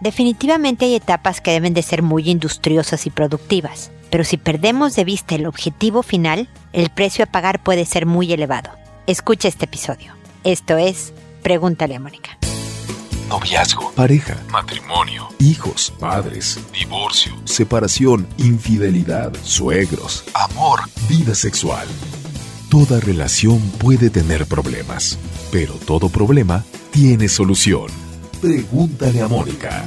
Definitivamente hay etapas que deben de ser muy industriosas y productivas, pero si perdemos de vista el objetivo final, el precio a pagar puede ser muy elevado. Escucha este episodio. Esto es Pregúntale a Mónica. Noviazgo, pareja, matrimonio, hijos, padres, divorcio, separación, infidelidad, suegros, amor, vida sexual. Toda relación puede tener problemas, pero todo problema tiene solución. Pregúntale a Mónica.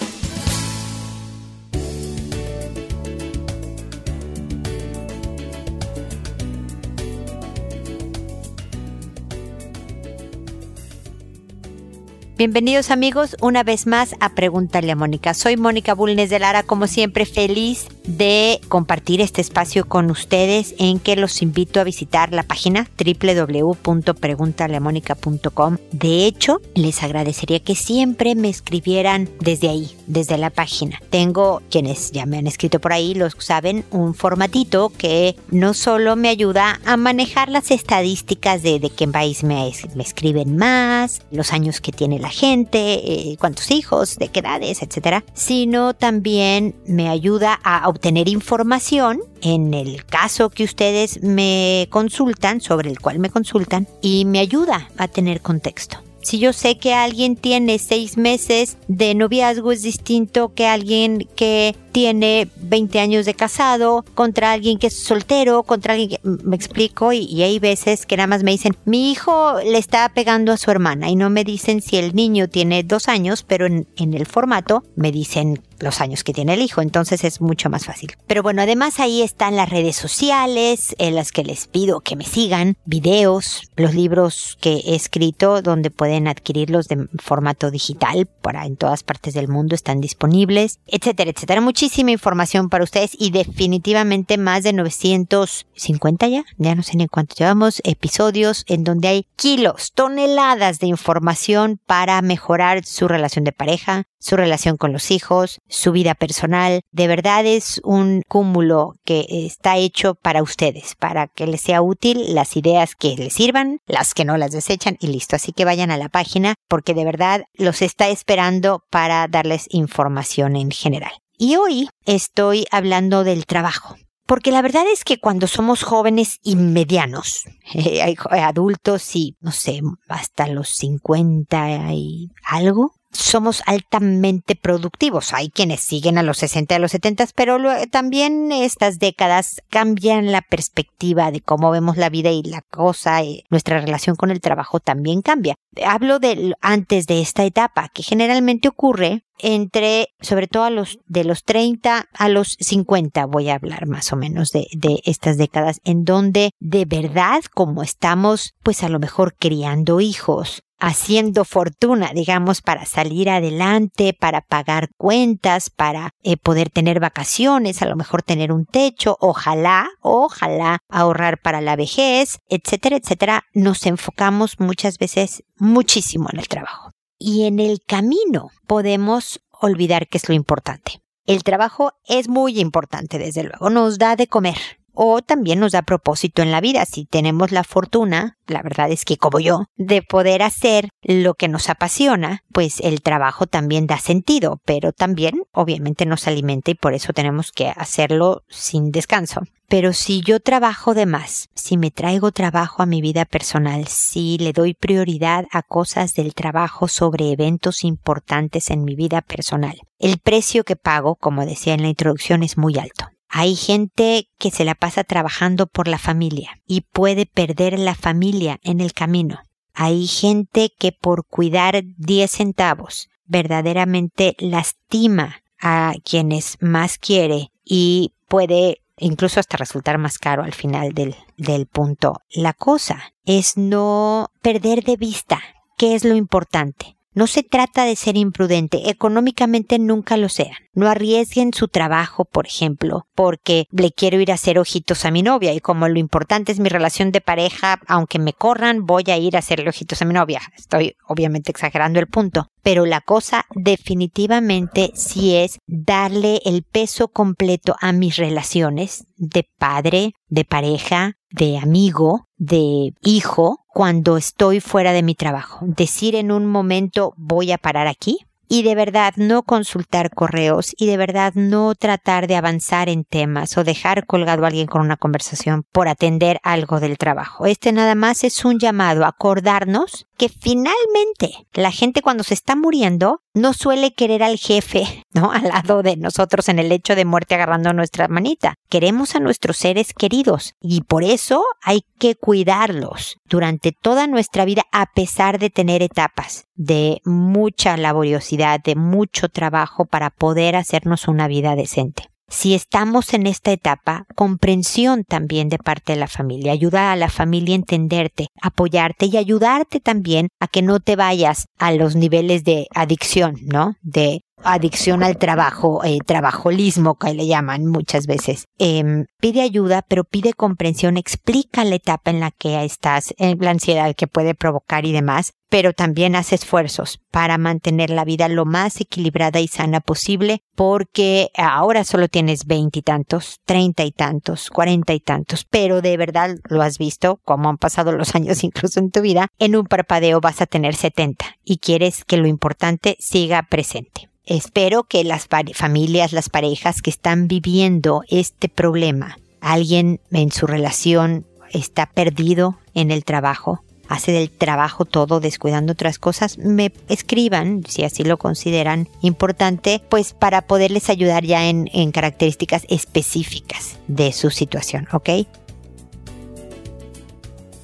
Bienvenidos amigos una vez más a Pregúntale a Mónica. Soy Mónica Bulnes de Lara, como siempre feliz de compartir este espacio con ustedes en que los invito a visitar la página www.preguntaleamónica.com. De hecho, les agradecería que siempre me escribieran desde ahí, desde la página. Tengo, quienes ya me han escrito por ahí, los saben, un formatito que no solo me ayuda a manejar las estadísticas de, de qué país me, me escriben más, los años que tiene la gente, eh, cuántos hijos, de qué edades, etcétera, sino también me ayuda a obtener información en el caso que ustedes me consultan, sobre el cual me consultan, y me ayuda a tener contexto. Si yo sé que alguien tiene seis meses de noviazgo es distinto que alguien que tiene 20 años de casado contra alguien que es soltero, contra alguien que me explico y, hay veces que nada más me dicen mi hijo le está pegando a su hermana y no me dicen si el niño tiene dos años, pero en, en el formato me dicen los años que tiene el hijo, entonces es mucho más fácil. Pero bueno, además ahí están las redes sociales en las que les pido que me sigan, videos, los libros que he escrito donde pueden adquirirlos de formato digital para en todas partes del mundo están disponibles, etcétera, etcétera muchísima información para ustedes y definitivamente más de 950 ya, ya no sé ni cuánto llevamos, episodios en donde hay kilos, toneladas de información para mejorar su relación de pareja, su relación con los hijos, su vida personal. De verdad es un cúmulo que está hecho para ustedes, para que les sea útil las ideas que les sirvan, las que no las desechan y listo. Así que vayan a la página porque de verdad los está esperando para darles información en general. Y hoy estoy hablando del trabajo. Porque la verdad es que cuando somos jóvenes y medianos, eh, adultos y, no sé, hasta los 50 y algo, somos altamente productivos. Hay quienes siguen a los 60 y a los 70, pero también estas décadas cambian la perspectiva de cómo vemos la vida y la cosa, y nuestra relación con el trabajo también cambia. Hablo de antes de esta etapa, que generalmente ocurre entre, sobre todo a los de los 30 a los 50, voy a hablar más o menos de, de estas décadas, en donde de verdad, como estamos, pues a lo mejor criando hijos, haciendo fortuna, digamos, para salir adelante, para pagar cuentas, para eh, poder tener vacaciones, a lo mejor tener un techo, ojalá, ojalá ahorrar para la vejez, etcétera, etcétera, nos enfocamos muchas veces muchísimo en el trabajo. Y en el camino podemos olvidar que es lo importante. El trabajo es muy importante, desde luego, nos da de comer, o también nos da propósito en la vida. Si tenemos la fortuna, la verdad es que como yo, de poder hacer lo que nos apasiona, pues el trabajo también da sentido, pero también obviamente nos alimenta y por eso tenemos que hacerlo sin descanso. Pero si yo trabajo de más, si me traigo trabajo a mi vida personal, si le doy prioridad a cosas del trabajo sobre eventos importantes en mi vida personal, el precio que pago, como decía en la introducción, es muy alto. Hay gente que se la pasa trabajando por la familia y puede perder la familia en el camino. Hay gente que por cuidar 10 centavos verdaderamente lastima a quienes más quiere y puede incluso hasta resultar más caro al final del, del punto. La cosa es no perder de vista qué es lo importante. No se trata de ser imprudente, económicamente nunca lo sean. No arriesguen su trabajo, por ejemplo, porque le quiero ir a hacer ojitos a mi novia y como lo importante es mi relación de pareja, aunque me corran, voy a ir a hacerle ojitos a mi novia. Estoy obviamente exagerando el punto. Pero la cosa definitivamente sí es darle el peso completo a mis relaciones de padre, de pareja, de amigo, de hijo, cuando estoy fuera de mi trabajo. Decir en un momento voy a parar aquí, y de verdad no consultar correos y de verdad no tratar de avanzar en temas o dejar colgado a alguien con una conversación por atender algo del trabajo. Este nada más es un llamado a acordarnos que finalmente la gente cuando se está muriendo no suele querer al jefe, ¿no? Al lado de nosotros en el hecho de muerte agarrando nuestra manita. Queremos a nuestros seres queridos y por eso hay que cuidarlos durante toda nuestra vida a pesar de tener etapas de mucha laboriosidad, de mucho trabajo para poder hacernos una vida decente si estamos en esta etapa, comprensión también de parte de la familia, ayuda a la familia a entenderte, apoyarte y ayudarte también a que no te vayas a los niveles de adicción, ¿no? De adicción al trabajo, eh, trabajolismo que le llaman muchas veces. Em, pide ayuda, pero pide comprensión, explica la etapa en la que estás, en la ansiedad que puede provocar y demás, pero también haz esfuerzos para mantener la vida lo más equilibrada y sana posible, porque ahora solo tienes veintitantos, treinta y tantos, cuarenta y tantos, pero de verdad lo has visto, como han pasado los años incluso en tu vida, en un parpadeo vas a tener setenta y quieres que lo importante siga presente. Espero que las familias, las parejas que están viviendo este problema, alguien en su relación está perdido en el trabajo, hace del trabajo todo descuidando otras cosas, me escriban, si así lo consideran importante, pues para poderles ayudar ya en, en características específicas de su situación, ¿ok?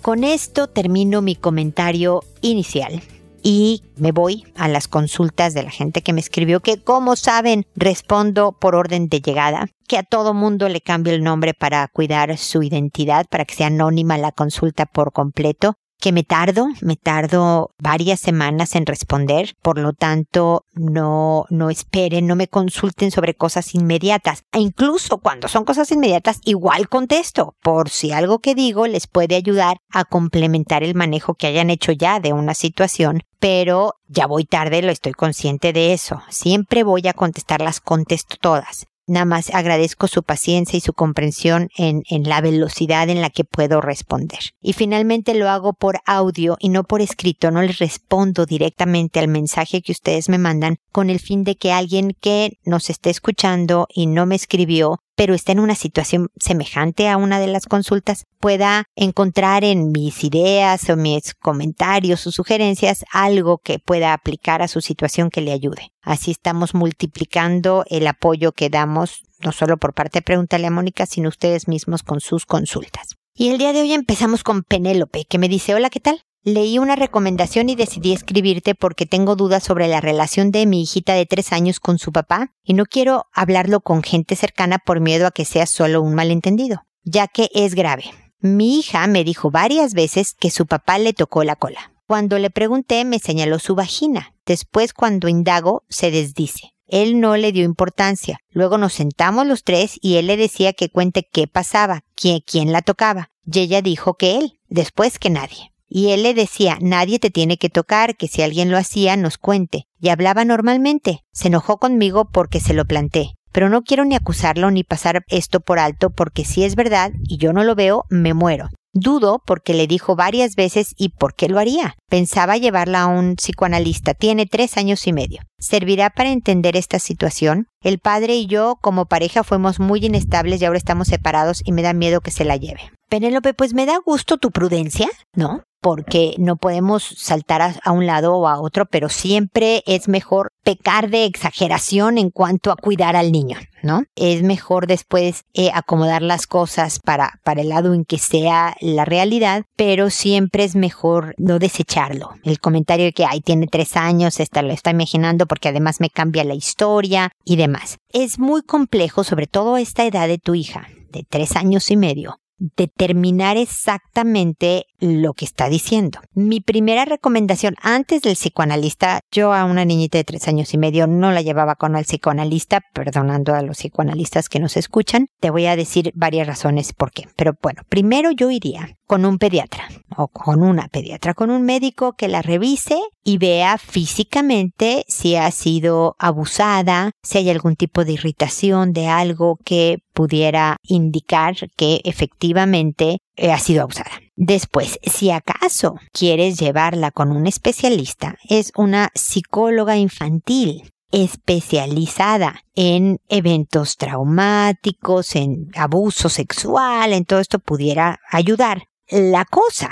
Con esto termino mi comentario inicial y me voy a las consultas de la gente que me escribió que como saben respondo por orden de llegada que a todo mundo le cambio el nombre para cuidar su identidad, para que sea anónima la consulta por completo que me tardo, me tardo varias semanas en responder, por lo tanto no, no esperen, no me consulten sobre cosas inmediatas. E incluso cuando son cosas inmediatas, igual contesto, por si algo que digo les puede ayudar a complementar el manejo que hayan hecho ya de una situación, pero ya voy tarde, lo estoy consciente de eso. Siempre voy a contestarlas, contesto todas. Nada más agradezco su paciencia y su comprensión en, en, la velocidad en la que puedo responder. Y finalmente lo hago por audio y no por escrito, no les respondo directamente al mensaje que ustedes me mandan con el fin de que alguien que nos esté escuchando y no me escribió pero está en una situación semejante a una de las consultas, pueda encontrar en mis ideas o mis comentarios o sugerencias algo que pueda aplicar a su situación que le ayude. Así estamos multiplicando el apoyo que damos, no solo por parte de Pregúntale a Mónica, sino ustedes mismos con sus consultas. Y el día de hoy empezamos con Penélope, que me dice, hola, ¿qué tal? Leí una recomendación y decidí escribirte porque tengo dudas sobre la relación de mi hijita de tres años con su papá y no quiero hablarlo con gente cercana por miedo a que sea solo un malentendido, ya que es grave. Mi hija me dijo varias veces que su papá le tocó la cola. Cuando le pregunté me señaló su vagina. Después cuando indago se desdice. Él no le dio importancia. Luego nos sentamos los tres y él le decía que cuente qué pasaba, quién, quién la tocaba. Y ella dijo que él, después que nadie. Y él le decía, nadie te tiene que tocar, que si alguien lo hacía, nos cuente. Y hablaba normalmente. Se enojó conmigo porque se lo planté. Pero no quiero ni acusarlo ni pasar esto por alto porque si es verdad y yo no lo veo, me muero. Dudo porque le dijo varias veces y por qué lo haría. Pensaba llevarla a un psicoanalista. Tiene tres años y medio. ¿Servirá para entender esta situación? El padre y yo como pareja fuimos muy inestables y ahora estamos separados y me da miedo que se la lleve. Penélope, pues me da gusto tu prudencia, ¿no? porque no podemos saltar a, un lado o a otro, pero siempre es mejor pecar de exageración en cuanto a cuidar al niño, ¿no? Es mejor después eh, acomodar las cosas para, para el lado en que sea la realidad, pero siempre es mejor no desecharlo. El comentario de que, ay, tiene tres años, esta lo está imaginando porque además me cambia la historia y demás. Es muy complejo, sobre todo a esta edad de tu hija, de tres años y medio, determinar exactamente lo que está diciendo. Mi primera recomendación antes del psicoanalista, yo a una niñita de tres años y medio no la llevaba con el psicoanalista, perdonando a los psicoanalistas que nos escuchan, te voy a decir varias razones por qué. Pero bueno, primero yo iría con un pediatra o con una pediatra, con un médico que la revise y vea físicamente si ha sido abusada, si hay algún tipo de irritación de algo que pudiera indicar que efectivamente eh, ha sido abusada. Después, si acaso quieres llevarla con un especialista, es una psicóloga infantil especializada en eventos traumáticos, en abuso sexual, en todo esto pudiera ayudar. La cosa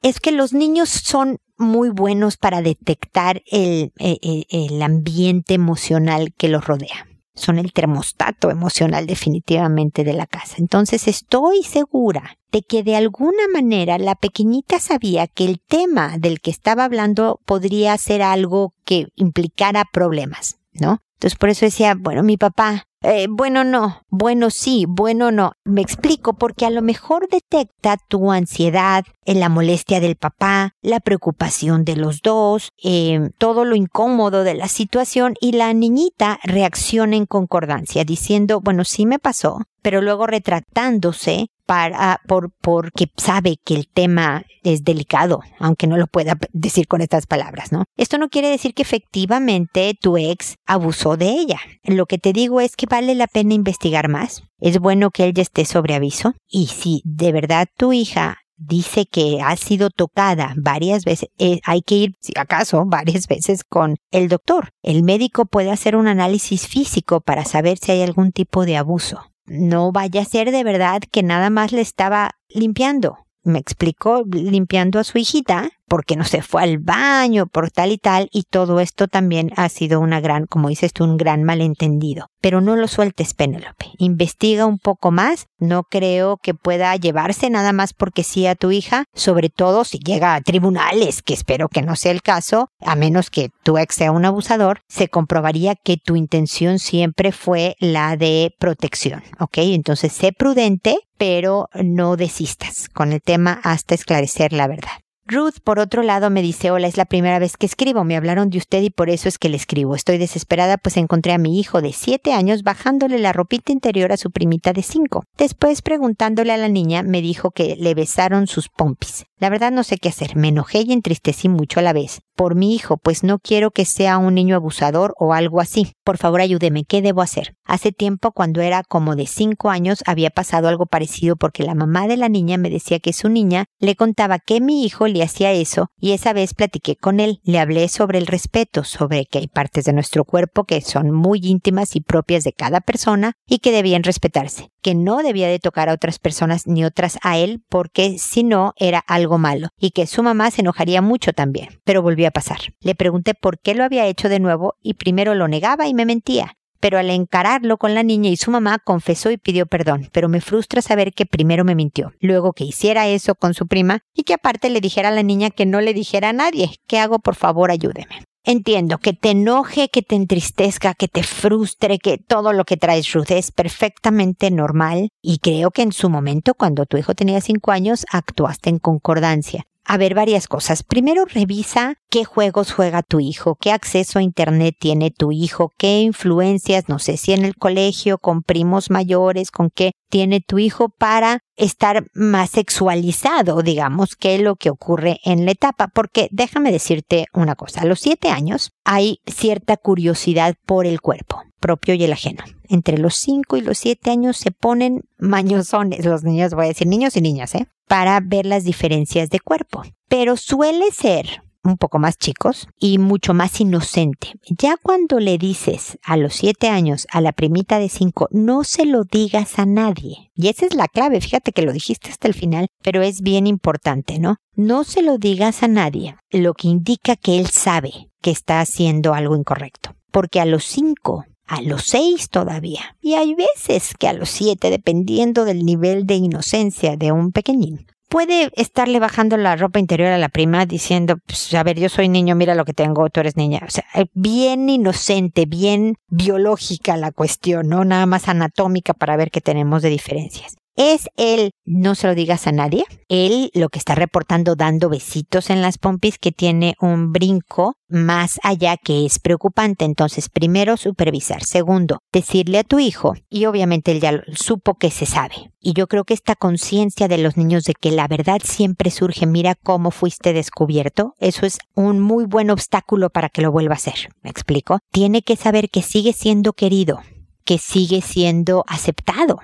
es que los niños son muy buenos para detectar el, eh, eh, el, ambiente emocional que los rodea. Son el termostato emocional definitivamente de la casa. Entonces estoy segura de que de alguna manera la pequeñita sabía que el tema del que estaba hablando podría ser algo que implicara problemas, ¿no? Entonces por eso decía, bueno, mi papá eh, bueno, no, bueno, sí, bueno, no. Me explico porque a lo mejor detecta tu ansiedad, en la molestia del papá, la preocupación de los dos, eh, todo lo incómodo de la situación y la niñita reacciona en concordancia diciendo, bueno, sí me pasó, pero luego retratándose para, por, porque sabe que el tema es delicado, aunque no lo pueda decir con estas palabras, ¿no? Esto no quiere decir que efectivamente tu ex abusó de ella. Lo que te digo es que vale la pena investigar más. Es bueno que él ya esté sobre aviso. Y si de verdad tu hija dice que ha sido tocada varias veces, eh, hay que ir, si acaso, varias veces con el doctor. El médico puede hacer un análisis físico para saber si hay algún tipo de abuso. No vaya a ser de verdad que nada más le estaba limpiando. Me explicó limpiando a su hijita porque no se fue al baño, por tal y tal, y todo esto también ha sido una gran, como dices tú, un gran malentendido. Pero no lo sueltes, Penélope. Investiga un poco más. No creo que pueda llevarse nada más porque sí a tu hija, sobre todo si llega a tribunales, que espero que no sea el caso, a menos que tu ex sea un abusador, se comprobaría que tu intención siempre fue la de protección, ¿ok? Entonces sé prudente, pero no desistas con el tema hasta esclarecer la verdad. Ruth, por otro lado, me dice, hola, es la primera vez que escribo, me hablaron de usted y por eso es que le escribo. Estoy desesperada pues encontré a mi hijo de siete años bajándole la ropita interior a su primita de cinco. Después, preguntándole a la niña, me dijo que le besaron sus pompis. La verdad no sé qué hacer, me enojé y entristecí mucho a la vez. Por mi hijo, pues no quiero que sea un niño abusador o algo así. Por favor ayúdeme, ¿qué debo hacer? Hace tiempo, cuando era como de cinco años, había pasado algo parecido porque la mamá de la niña me decía que su niña le contaba que mi hijo le hacía eso y esa vez platiqué con él. Le hablé sobre el respeto, sobre que hay partes de nuestro cuerpo que son muy íntimas y propias de cada persona y que debían respetarse, que no debía de tocar a otras personas ni otras a él porque si no era algo malo y que su mamá se enojaría mucho también. Pero volvió a pasar. Le pregunté por qué lo había hecho de nuevo y primero lo negaba y me mentía pero al encararlo con la niña y su mamá confesó y pidió perdón, pero me frustra saber que primero me mintió, luego que hiciera eso con su prima y que aparte le dijera a la niña que no le dijera a nadie. ¿Qué hago? Por favor, ayúdeme. Entiendo que te enoje, que te entristezca, que te frustre, que todo lo que traes, Ruth, es perfectamente normal y creo que en su momento, cuando tu hijo tenía cinco años, actuaste en concordancia a ver varias cosas. Primero revisa qué juegos juega tu hijo, qué acceso a Internet tiene tu hijo, qué influencias, no sé si en el colegio, con primos mayores, con qué tiene tu hijo para estar más sexualizado, digamos, que lo que ocurre en la etapa. Porque déjame decirte una cosa, a los siete años hay cierta curiosidad por el cuerpo propio y el ajeno. Entre los cinco y los siete años se ponen mañosones los niños, voy a decir niños y niñas, ¿eh? Para ver las diferencias de cuerpo. Pero suele ser un poco más chicos y mucho más inocente. Ya cuando le dices a los siete años a la primita de cinco, no se lo digas a nadie. Y esa es la clave, fíjate que lo dijiste hasta el final, pero es bien importante, ¿no? No se lo digas a nadie, lo que indica que él sabe que está haciendo algo incorrecto. Porque a los cinco a los seis todavía. Y hay veces que a los siete, dependiendo del nivel de inocencia de un pequeñín. Puede estarle bajando la ropa interior a la prima diciendo, pues, a ver, yo soy niño, mira lo que tengo, tú eres niña. O sea, eh, bien inocente, bien biológica la cuestión, no nada más anatómica para ver qué tenemos de diferencias. Es él, no se lo digas a nadie, él lo que está reportando dando besitos en las pompis que tiene un brinco más allá que es preocupante. Entonces, primero supervisar. Segundo, decirle a tu hijo, y obviamente él ya supo que se sabe. Y yo creo que esta conciencia de los niños de que la verdad siempre surge, mira cómo fuiste descubierto, eso es un muy buen obstáculo para que lo vuelva a hacer. ¿Me explico? Tiene que saber que sigue siendo querido, que sigue siendo aceptado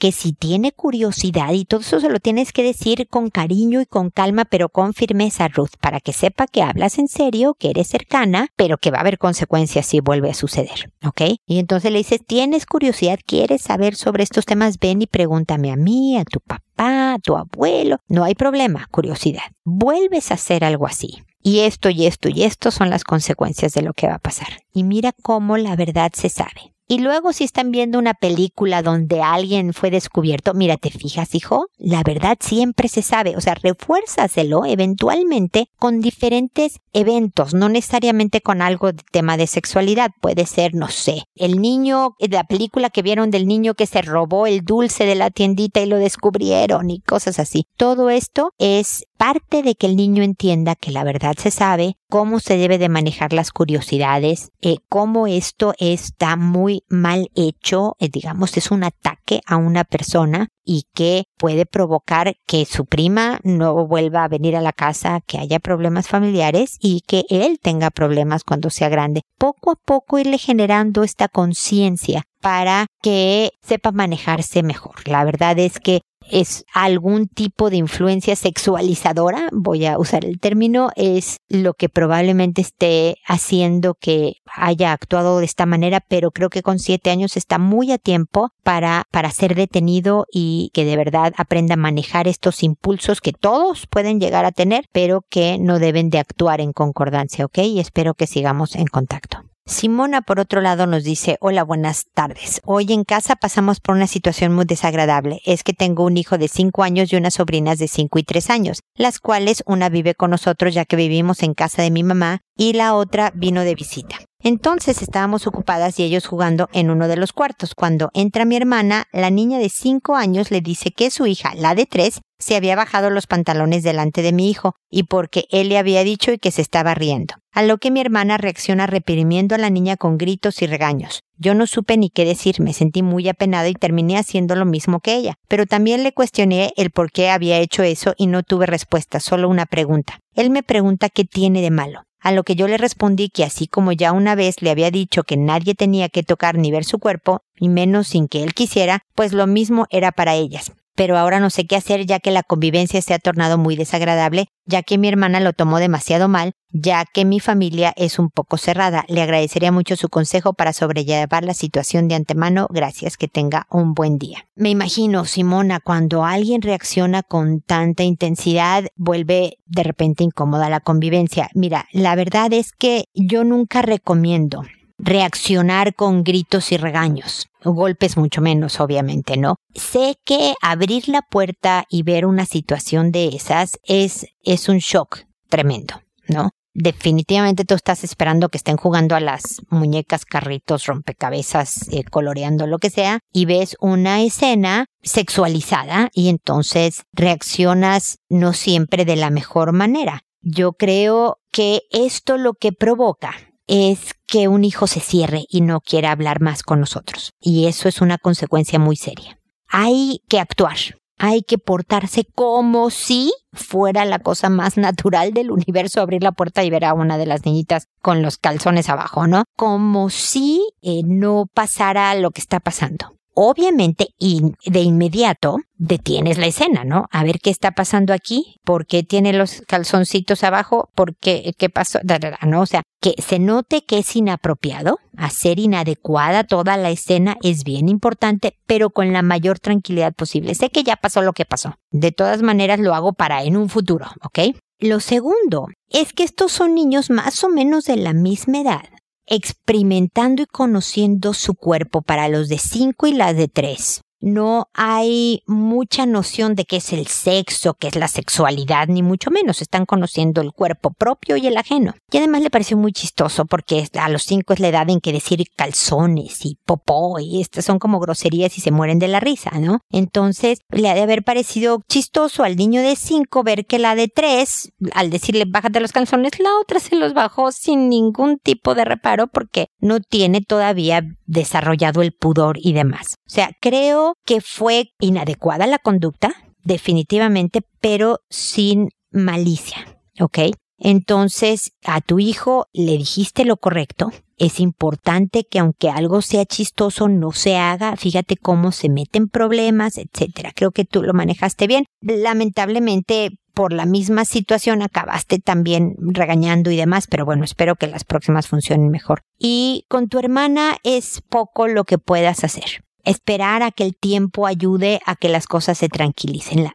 que si tiene curiosidad y todo eso se lo tienes que decir con cariño y con calma, pero con firmeza, Ruth, para que sepa que hablas en serio, que eres cercana, pero que va a haber consecuencias si vuelve a suceder, ¿ok? Y entonces le dices, tienes curiosidad, quieres saber sobre estos temas, ven y pregúntame a mí, a tu papá, a tu abuelo, no hay problema, curiosidad. Vuelves a hacer algo así. Y esto y esto y esto son las consecuencias de lo que va a pasar. Y mira cómo la verdad se sabe. Y luego si están viendo una película donde alguien fue descubierto, mira, te fijas, hijo, la verdad siempre se sabe, o sea, refuérzaselo eventualmente con diferentes eventos, no necesariamente con algo de tema de sexualidad, puede ser, no sé, el niño, la película que vieron del niño que se robó el dulce de la tiendita y lo descubrieron y cosas así. Todo esto es parte de que el niño entienda que la verdad se sabe, cómo se debe de manejar las curiosidades, eh, cómo esto está muy mal hecho, eh, digamos, es un ataque a una persona y que puede provocar que su prima no vuelva a venir a la casa, que haya problemas familiares y que él tenga problemas cuando sea grande. Poco a poco irle generando esta conciencia para que sepa manejarse mejor. La verdad es que es algún tipo de influencia sexualizadora, voy a usar el término, es lo que probablemente esté haciendo que haya actuado de esta manera, pero creo que con siete años está muy a tiempo para, para ser detenido y que de verdad aprenda a manejar estos impulsos que todos pueden llegar a tener, pero que no deben de actuar en concordancia, ¿ok? Y espero que sigamos en contacto. Simona, por otro lado, nos dice, hola, buenas tardes. Hoy en casa pasamos por una situación muy desagradable. Es que tengo un hijo de cinco años y unas sobrinas de cinco y tres años, las cuales una vive con nosotros ya que vivimos en casa de mi mamá y la otra vino de visita. Entonces estábamos ocupadas y ellos jugando en uno de los cuartos. Cuando entra mi hermana, la niña de cinco años le dice que su hija, la de tres, se había bajado los pantalones delante de mi hijo y porque él le había dicho y que se estaba riendo. A lo que mi hermana reacciona reprimiendo a la niña con gritos y regaños. Yo no supe ni qué decir, me sentí muy apenada y terminé haciendo lo mismo que ella. Pero también le cuestioné el por qué había hecho eso y no tuve respuesta, solo una pregunta. Él me pregunta qué tiene de malo. A lo que yo le respondí que así como ya una vez le había dicho que nadie tenía que tocar ni ver su cuerpo, y menos sin que él quisiera, pues lo mismo era para ellas pero ahora no sé qué hacer ya que la convivencia se ha tornado muy desagradable, ya que mi hermana lo tomó demasiado mal, ya que mi familia es un poco cerrada. Le agradecería mucho su consejo para sobrellevar la situación de antemano. Gracias, que tenga un buen día. Me imagino, Simona, cuando alguien reacciona con tanta intensidad, vuelve de repente incómoda la convivencia. Mira, la verdad es que yo nunca recomiendo reaccionar con gritos y regaños. Golpes mucho menos, obviamente, ¿no? Sé que abrir la puerta y ver una situación de esas es, es un shock tremendo, ¿no? Definitivamente tú estás esperando que estén jugando a las muñecas, carritos, rompecabezas, eh, coloreando lo que sea, y ves una escena sexualizada y entonces reaccionas no siempre de la mejor manera. Yo creo que esto lo que provoca es que un hijo se cierre y no quiera hablar más con nosotros. Y eso es una consecuencia muy seria. Hay que actuar, hay que portarse como si fuera la cosa más natural del universo abrir la puerta y ver a una de las niñitas con los calzones abajo, ¿no? Como si eh, no pasara lo que está pasando obviamente y de inmediato detienes la escena, ¿no? A ver qué está pasando aquí, por qué tiene los calzoncitos abajo, por qué, qué pasó, ¿no? O sea, que se note que es inapropiado, hacer inadecuada toda la escena es bien importante, pero con la mayor tranquilidad posible. Sé que ya pasó lo que pasó. De todas maneras lo hago para en un futuro, ¿ok? Lo segundo es que estos son niños más o menos de la misma edad experimentando y conociendo su cuerpo para los de 5 y las de 3. No hay mucha noción de qué es el sexo, qué es la sexualidad, ni mucho menos. Están conociendo el cuerpo propio y el ajeno. Y además le pareció muy chistoso porque a los cinco es la edad en que decir calzones y popó y estas son como groserías y se mueren de la risa, ¿no? Entonces le ha de haber parecido chistoso al niño de cinco ver que la de tres, al decirle bájate los calzones, la otra se los bajó sin ningún tipo de reparo porque no tiene todavía desarrollado el pudor y demás. O sea, creo que fue inadecuada la conducta, definitivamente, pero sin malicia, ¿ok? Entonces, a tu hijo le dijiste lo correcto. Es importante que aunque algo sea chistoso, no se haga. Fíjate cómo se meten problemas, etcétera. Creo que tú lo manejaste bien. Lamentablemente, por la misma situación acabaste también regañando y demás, pero bueno, espero que las próximas funcionen mejor. Y con tu hermana es poco lo que puedas hacer esperar a que el tiempo ayude a que las cosas se tranquilicen.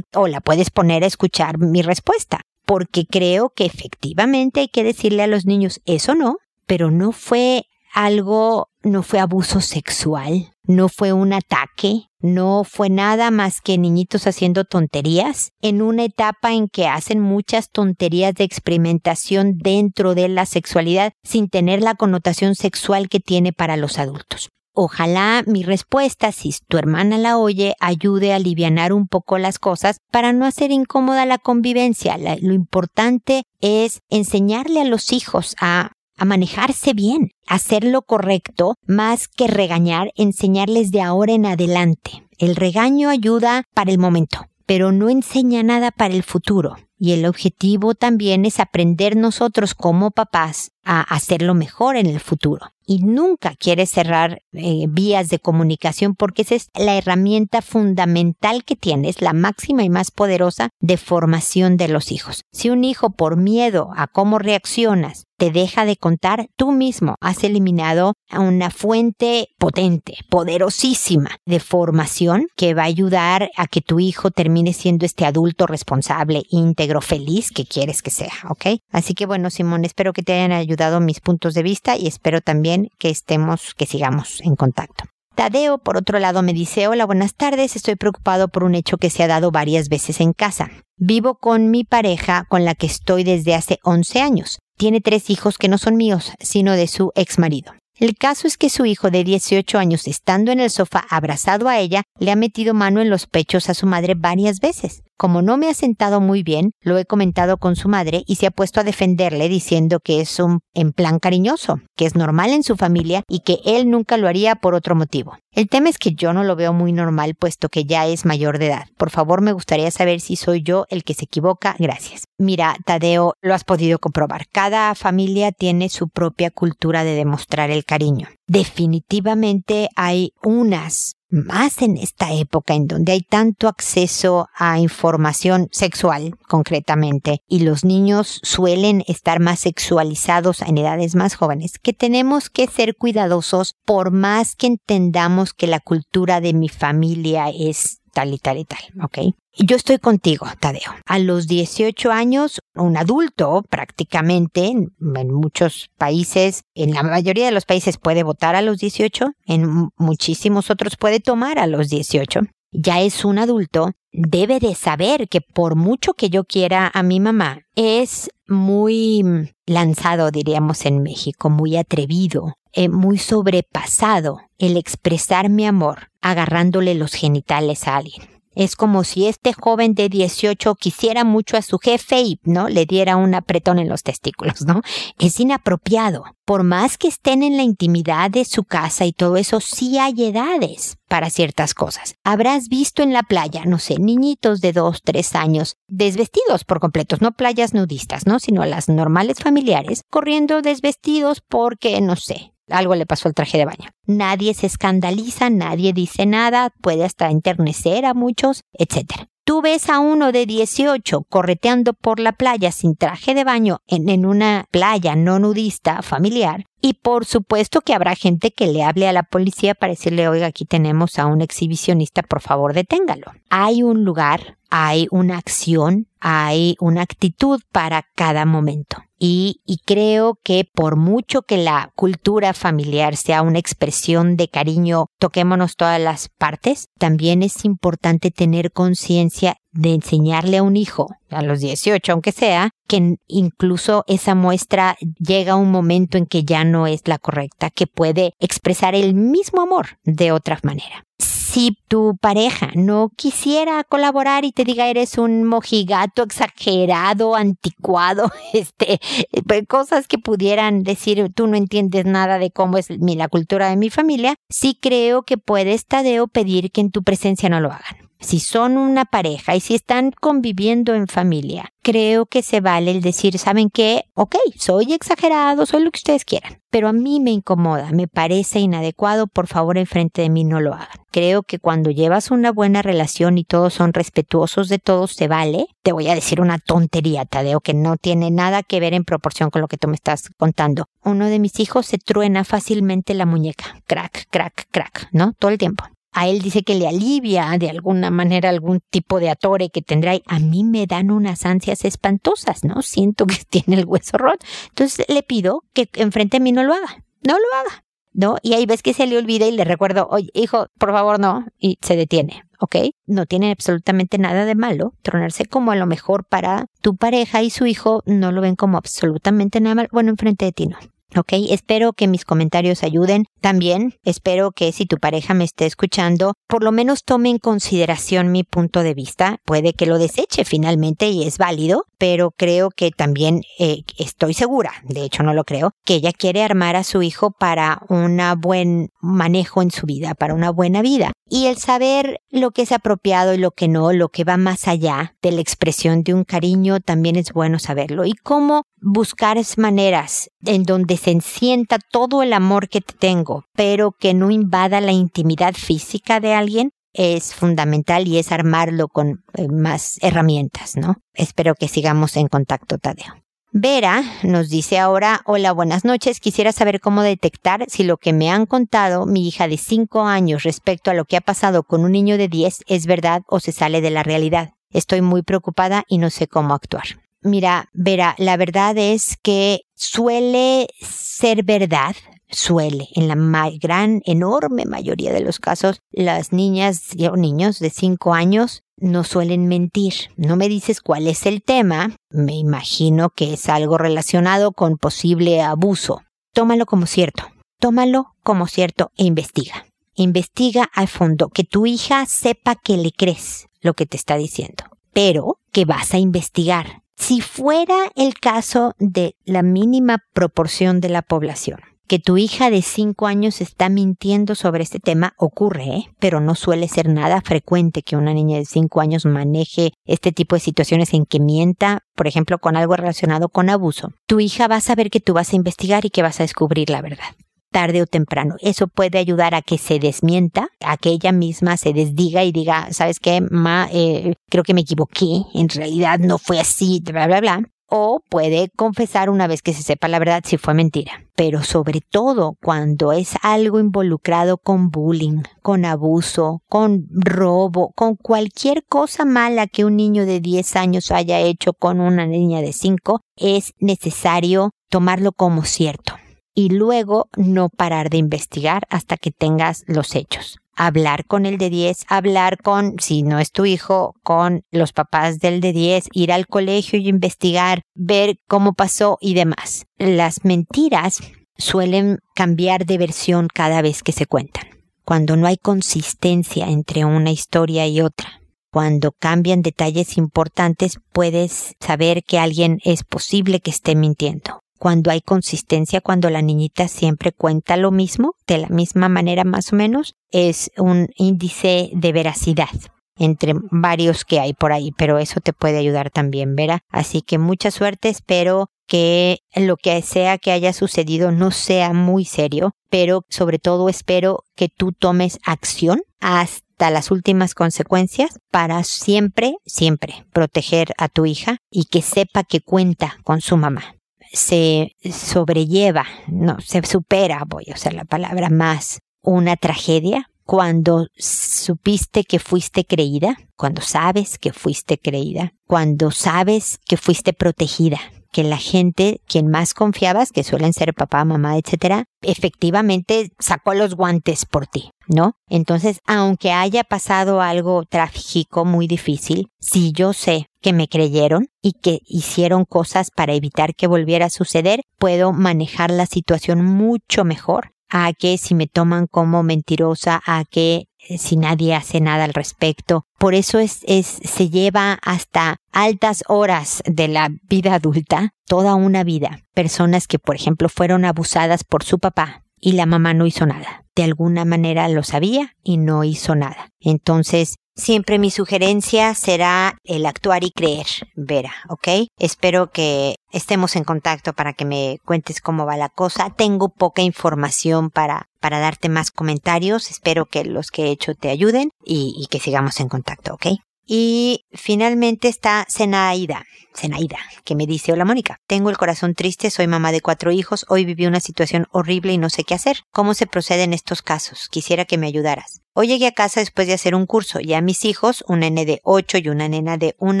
o la puedes poner a escuchar mi respuesta, porque creo que efectivamente hay que decirle a los niños eso no, pero no fue algo, no fue abuso sexual, no fue un ataque, no fue nada más que niñitos haciendo tonterías en una etapa en que hacen muchas tonterías de experimentación dentro de la sexualidad sin tener la connotación sexual que tiene para los adultos. Ojalá mi respuesta, si tu hermana la oye, ayude a aliviar un poco las cosas para no hacer incómoda la convivencia. lo importante es enseñarle a los hijos a a manejarse bien, hacer lo correcto, más que regañar, enseñarles de ahora en adelante. El regaño ayuda para el momento, pero no enseña nada para el futuro. Y el objetivo también es aprender nosotros como papás a hacerlo mejor en el futuro. Y nunca quiere cerrar eh, vías de comunicación porque esa es la herramienta fundamental que tienes, la máxima y más poderosa de formación de los hijos. Si un hijo por miedo a cómo reaccionas te deja de contar, tú mismo has eliminado a una fuente potente, poderosísima de formación que va a ayudar a que tu hijo termine siendo este adulto responsable, íntegro, feliz que quieres que sea, ¿ok? Así que bueno, Simón, espero que te hayan ayudado mis puntos de vista y espero también que estemos, que sigamos en contacto. Tadeo, por otro lado, me dice, hola, buenas tardes, estoy preocupado por un hecho que se ha dado varias veces en casa. Vivo con mi pareja con la que estoy desde hace 11 años. Tiene tres hijos que no son míos, sino de su ex marido. El caso es que su hijo de 18 años, estando en el sofá abrazado a ella, le ha metido mano en los pechos a su madre varias veces. Como no me ha sentado muy bien, lo he comentado con su madre y se ha puesto a defenderle diciendo que es un en plan cariñoso, que es normal en su familia y que él nunca lo haría por otro motivo. El tema es que yo no lo veo muy normal puesto que ya es mayor de edad. Por favor, me gustaría saber si soy yo el que se equivoca. Gracias. Mira, Tadeo, lo has podido comprobar. Cada familia tiene su propia cultura de demostrar el cariño. Definitivamente hay unas más en esta época en donde hay tanto acceso a información sexual concretamente y los niños suelen estar más sexualizados en edades más jóvenes, que tenemos que ser cuidadosos por más que entendamos que la cultura de mi familia es tal y tal y tal, ¿ok? Yo estoy contigo, Tadeo. A los 18 años, un adulto prácticamente, en, muchos países, en la mayoría de los países puede votar a los 18, en muchísimos otros puede tomar a los 18. Ya es un adulto, debe de saber que por mucho que yo quiera a mi mamá, es muy lanzado, diríamos en México, muy atrevido, eh, muy sobrepasado el expresar mi amor agarrándole los genitales a alguien. Es como si este joven de 18 quisiera mucho a su jefe y, ¿no? Le diera un apretón en los testículos, ¿no? Es inapropiado. Por más que estén en la intimidad de su casa y todo eso, sí hay edades para ciertas cosas. Habrás visto en la playa, no sé, niñitos de dos, tres años, desvestidos por completos, no playas nudistas, ¿no? Sino las normales familiares, corriendo desvestidos porque, no sé, algo le pasó al traje de baño. Nadie se escandaliza, nadie dice nada, puede hasta enternecer a muchos, etc. Tú ves a uno de 18 correteando por la playa sin traje de baño en, en una playa no nudista familiar Y por supuesto que habrá gente que le hable a la policía para decirle, oiga, aquí tenemos a un exhibicionista, por favor deténgalo. Hay un lugar, hay una acción, hay una actitud para cada momento. Y, creo que por mucho que la cultura familiar sea una expresión de cariño, toquémonos todas las partes, también es importante tener conciencia de enseñarle a un hijo, a los 18 aunque sea, que incluso esa muestra llega a un momento en que ya no es la correcta, que puede expresar el mismo amor de otra manera si tu pareja no quisiera colaborar y te diga eres un mojigato exagerado, anticuado, este, pues, cosas que pudieran decir tú no entiendes nada de cómo es la cultura de mi familia, sí creo que puedes, Tadeo, pedir que en tu presencia no lo hagan si son una pareja y si están conviviendo en familia, creo que se vale el decir, ¿saben qué? Ok, soy exagerado, soy lo que ustedes quieran, pero a mí me incomoda, me parece inadecuado, por favor, enfrente de mí no lo hagan. Creo que cuando llevas una buena relación y todos son respetuosos de todos, se vale. Te voy a decir una tontería, Tadeo, que no tiene nada que ver en proporción con lo que tú me estás contando. Uno de mis hijos se truena fácilmente la muñeca. Crack, crack, crack, ¿no? Todo el tiempo a él dice que le alivia de alguna manera algún tipo de atore que tendrá. A mí me dan unas ansias espantosas, ¿no? Siento que tiene el hueso roto. Entonces le pido que enfrente a mí no lo haga. No lo haga. ¿No? Y ahí ves que se le olvida y le recuerdo, oye, hijo, por favor no. Y se detiene. ¿ok? No tiene absolutamente nada de malo tronarse como a lo mejor para tu pareja y su hijo no lo ven como absolutamente nada malo. Bueno, enfrente de ti no. Ok, espero que mis comentarios ayuden. También espero que si tu pareja me esté escuchando, por lo menos tome en consideración mi punto de vista. Puede que lo deseche finalmente y es válido, pero creo que también eh, estoy segura, de hecho no lo creo, que ella quiere armar a su hijo para un buen manejo en su vida, para una buena vida. Y el saber lo que es apropiado y lo que no, lo que va más allá de la expresión de un cariño, también es bueno saberlo. Y cómo buscar maneras en donde se sienta todo el amor que te tengo, pero que no invada la intimidad física de alguien, es fundamental y es armarlo con eh, más herramientas, ¿no? Espero que sigamos en contacto, Tadeo. Vera nos dice ahora, hola, buenas noches, quisiera saber cómo detectar si lo que me han contado mi hija de 5 años respecto a lo que ha pasado con un niño de 10 es verdad o se sale de la realidad. Estoy muy preocupada y no sé cómo actuar. Mira, Vera, la verdad es que suele ser verdad, suele, en la gran, enorme mayoría de los casos, las niñas o niños de 5 años no suelen mentir. No me dices cuál es el tema, me imagino que es algo relacionado con posible abuso. Tómalo como cierto, tómalo como cierto e investiga. Investiga a fondo, que tu hija sepa que le crees lo que te está diciendo, pero que vas a investigar. Si fuera el caso de la mínima proporción de la población, que tu hija de 5 años está mintiendo sobre este tema ocurre, ¿eh? pero no suele ser nada frecuente que una niña de 5 años maneje este tipo de situaciones en que mienta, por ejemplo, con algo relacionado con abuso. Tu hija va a saber que tú vas a investigar y que vas a descubrir la verdad tarde o temprano. Eso puede ayudar a que se desmienta, a que ella misma se desdiga y diga, ¿sabes qué, ma? Eh, creo que me equivoqué, en realidad no fue así, bla, bla, bla o puede confesar una vez que se sepa la verdad si fue mentira. Pero sobre todo cuando es algo involucrado con bullying, con abuso, con robo, con cualquier cosa mala que un niño de 10 años haya hecho con una niña de 5, es necesario tomarlo como cierto y luego no parar de investigar hasta que tengas los hechos hablar con el de 10, hablar con, si no es tu hijo, con los papás del de 10, ir al colegio y investigar, ver cómo pasó y demás. Las mentiras suelen cambiar de versión cada vez que se cuentan. Cuando no hay consistencia entre una historia y otra. Cuando cambian detalles importantes, puedes saber que alguien es posible que esté mintiendo cuando hay consistencia, cuando la niñita siempre cuenta lo mismo, de la misma manera más o menos, es un índice de veracidad entre varios que hay por ahí, pero eso te puede ayudar también, Vera. Así que mucha suerte, espero que lo que sea que haya sucedido no sea muy serio, pero sobre todo espero que tú tomes acción hasta las últimas consecuencias para siempre, siempre proteger a tu hija y que sepa que cuenta con su mamá se sobrelleva, no, se supera, voy a usar la palabra más, una tragedia cuando supiste que fuiste creída, cuando sabes que fuiste creída, cuando sabes que fuiste protegida, que la gente, quien más confiabas, que suelen ser papá, mamá, etcétera, efectivamente sacó los guantes por ti, ¿no? Entonces, aunque haya pasado algo trágico, muy difícil, si yo sé que me creyeron y que hicieron cosas para evitar que volviera a suceder, puedo manejar la situación mucho mejor a que si me toman como mentirosa, a que si nadie hace nada al respecto. Por eso es, es, se lleva hasta altas horas de la vida adulta, toda una vida. Personas que, por ejemplo, fueron abusadas por su papá y la mamá no hizo nada. De alguna manera lo sabía y no hizo nada. Entonces, Siempre mi sugerencia será el actuar y creer, Vera, ¿ok? Espero que estemos en contacto para que me cuentes cómo va la cosa. Tengo poca información para, para darte más comentarios. Espero que los que he hecho te ayuden y, y que sigamos en contacto, ¿ok? Y finalmente está Senaida, Senaida, que me dice, hola Mónica, tengo el corazón triste, soy mamá de cuatro hijos, hoy viví una situación horrible y no sé qué hacer. ¿Cómo se procede en estos casos? Quisiera que me ayudaras. Hoy llegué a casa después de hacer un curso y a mis hijos, un nene de ocho y una nena de un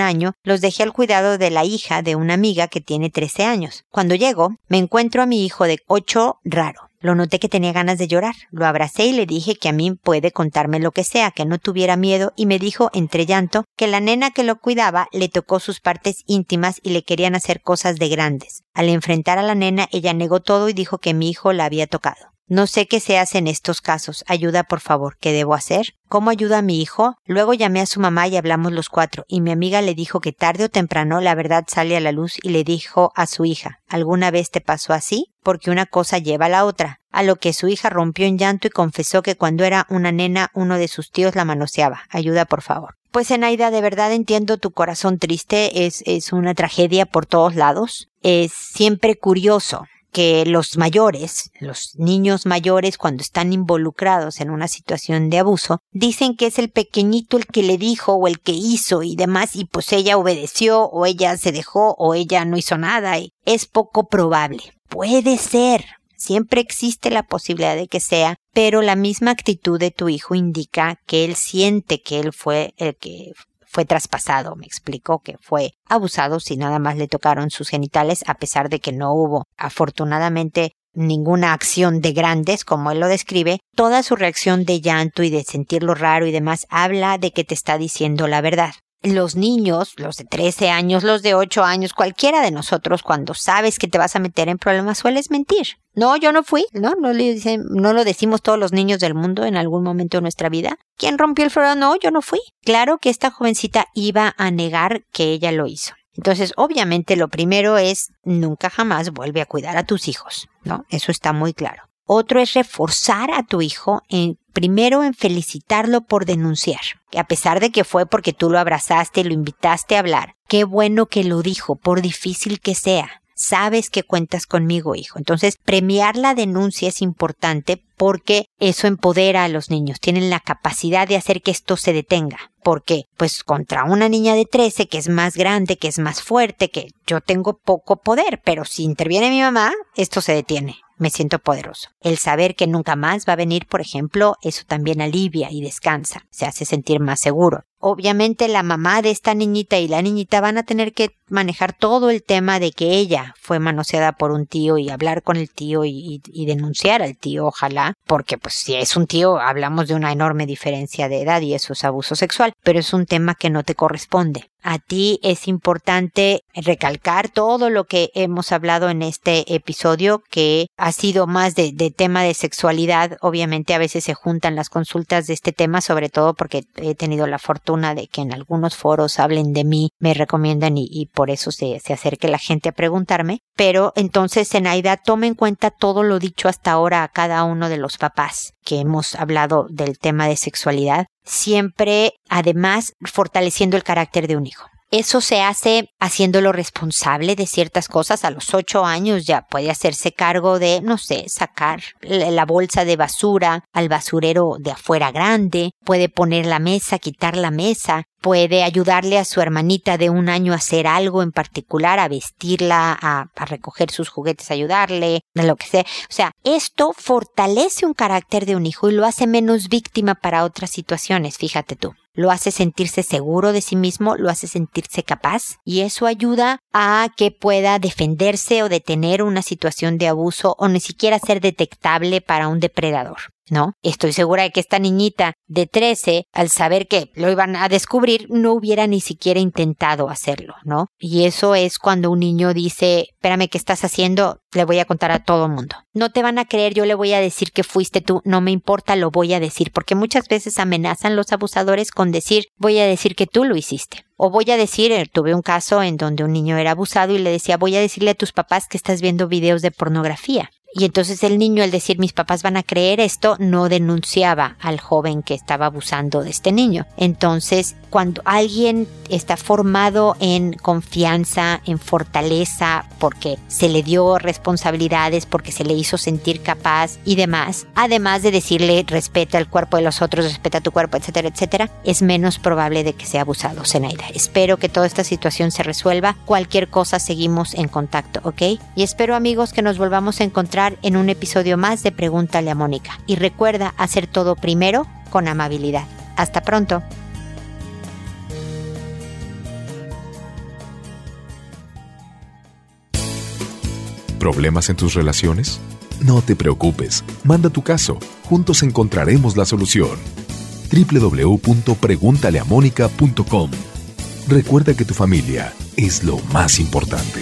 año, los dejé al cuidado de la hija de una amiga que tiene trece años. Cuando llego, me encuentro a mi hijo de ocho raro. Lo noté que tenía ganas de llorar. Lo abracé y le dije que a mí puede contarme lo que sea, que no tuviera miedo y me dijo entre llanto que la nena que lo cuidaba le tocó sus partes íntimas y le querían hacer cosas de grandes. Al enfrentar a la nena ella negó todo y dijo que mi hijo la había tocado. No sé qué se hace en estos casos. Ayuda, por favor. ¿Qué debo hacer? ¿Cómo ayuda a mi hijo? Luego llamé a su mamá y hablamos los cuatro, y mi amiga le dijo que tarde o temprano la verdad sale a la luz y le dijo a su hija, ¿alguna vez te pasó así? Porque una cosa lleva a la otra. A lo que su hija rompió en llanto y confesó que cuando era una nena uno de sus tíos la manoseaba. Ayuda, por favor. Pues Enaida, de verdad entiendo tu corazón triste, es, es una tragedia por todos lados. Es siempre curioso que los mayores, los niños mayores cuando están involucrados en una situación de abuso, dicen que es el pequeñito el que le dijo o el que hizo y demás y pues ella obedeció o ella se dejó o ella no hizo nada y es poco probable. Puede ser, siempre existe la posibilidad de que sea, pero la misma actitud de tu hijo indica que él siente que él fue el que fue traspasado, me explicó que fue abusado si nada más le tocaron sus genitales a pesar de que no hubo afortunadamente ninguna acción de grandes, como él lo describe, toda su reacción de llanto y de sentirlo raro y demás habla de que te está diciendo la verdad los niños, los de 13 años, los de 8 años, cualquiera de nosotros, cuando sabes que te vas a meter en problemas, sueles mentir. No, yo no fui, ¿no? No, le dicen, no lo decimos todos los niños del mundo en algún momento de nuestra vida. ¿Quién rompió el florero? No, yo no fui. Claro que esta jovencita iba a negar que ella lo hizo. Entonces, obviamente, lo primero es nunca jamás vuelve a cuidar a tus hijos, ¿no? Eso está muy claro. Otro es reforzar a tu hijo en, primero en felicitarlo por denunciar, a pesar de que fue porque tú lo abrazaste y lo invitaste a hablar. Qué bueno que lo dijo, por difícil que sea. Sabes que cuentas conmigo, hijo. Entonces, premiar la denuncia es importante porque eso empodera a los niños. Tienen la capacidad de hacer que esto se detenga. Porque, pues, contra una niña de 13 que es más grande, que es más fuerte, que yo tengo poco poder, pero si interviene mi mamá, esto se detiene me siento poderoso. El saber que nunca más va a venir, por ejemplo, eso también alivia y descansa, se hace sentir más seguro obviamente la mamá de esta niñita y la niñita van a tener que manejar todo el tema de que ella fue manoseada por un tío y hablar con el tío y, denunciar al tío, ojalá, porque pues si es un tío hablamos de una enorme diferencia de edad y eso es abuso sexual, pero es un tema que no te corresponde. A ti es importante recalcar todo lo que hemos hablado en este episodio, que ha sido más de, de tema de sexualidad. Obviamente a veces se juntan las consultas de este tema, sobre todo porque he tenido la fortuna de que en algunos foros hablen de mí, me recomiendan y, por eso se, se acerque la gente a preguntarme. Pero entonces, Zenaida, tome en cuenta todo lo dicho hasta ahora a cada uno de los papás que hemos hablado del tema de sexualidad, siempre además fortaleciendo el carácter de un hijo Eso se hace haciéndolo responsable de ciertas cosas. A los ocho años ya puede hacerse cargo de, no sé, sacar la bolsa de basura al basurero de afuera grande, puede poner la mesa, quitar la mesa, puede ayudarle a su hermanita de un año a hacer algo en particular, a vestirla, a, recoger sus juguetes, ayudarle, lo que sea. O sea, esto fortalece un carácter de un hijo y lo hace menos víctima para otras situaciones, fíjate tú lo hace sentirse seguro de sí mismo, lo hace sentirse capaz y eso ayuda a que pueda defenderse o detener una situación de abuso o ni siquiera ser detectable para un depredador. ¿No? Estoy segura de que esta niñita de 13, al saber que lo iban a descubrir, no hubiera ni siquiera intentado hacerlo, ¿no? Y eso es cuando un niño dice, espérame, ¿qué estás haciendo? Le voy a contar a todo el mundo. No te van a creer, yo le voy a decir que fuiste tú, no me importa, lo voy a decir, porque muchas veces amenazan los abusadores con decir, voy a decir que tú lo hiciste. O voy a decir, eh, tuve un caso en donde un niño era abusado y le decía, voy a decirle a tus papás que estás viendo videos de pornografía. Y entonces el niño, al decir mis papás van a creer esto, no denunciaba al joven que estaba abusando de este niño. Entonces, cuando alguien está formado en confianza, en fortaleza, porque se le dio responsabilidades, porque se le hizo sentir capaz y demás, además de decirle respeta el cuerpo de los otros, respeta tu cuerpo, etcétera, etcétera, es menos probable de que sea abusado, Zenaida. Espero que toda esta situación se resuelva. Cualquier cosa seguimos en contacto, ¿ok? Y espero amigos que nos volvamos a encontrar en un episodio más de Pregúntale a Mónica. Y recuerda hacer todo primero con amabilidad. Hasta pronto. ¿Problemas en tus relaciones? No te preocupes, manda tu caso, juntos encontraremos la solución. www.preguntaleamónica.com Recuerda que tu familia es lo más importante.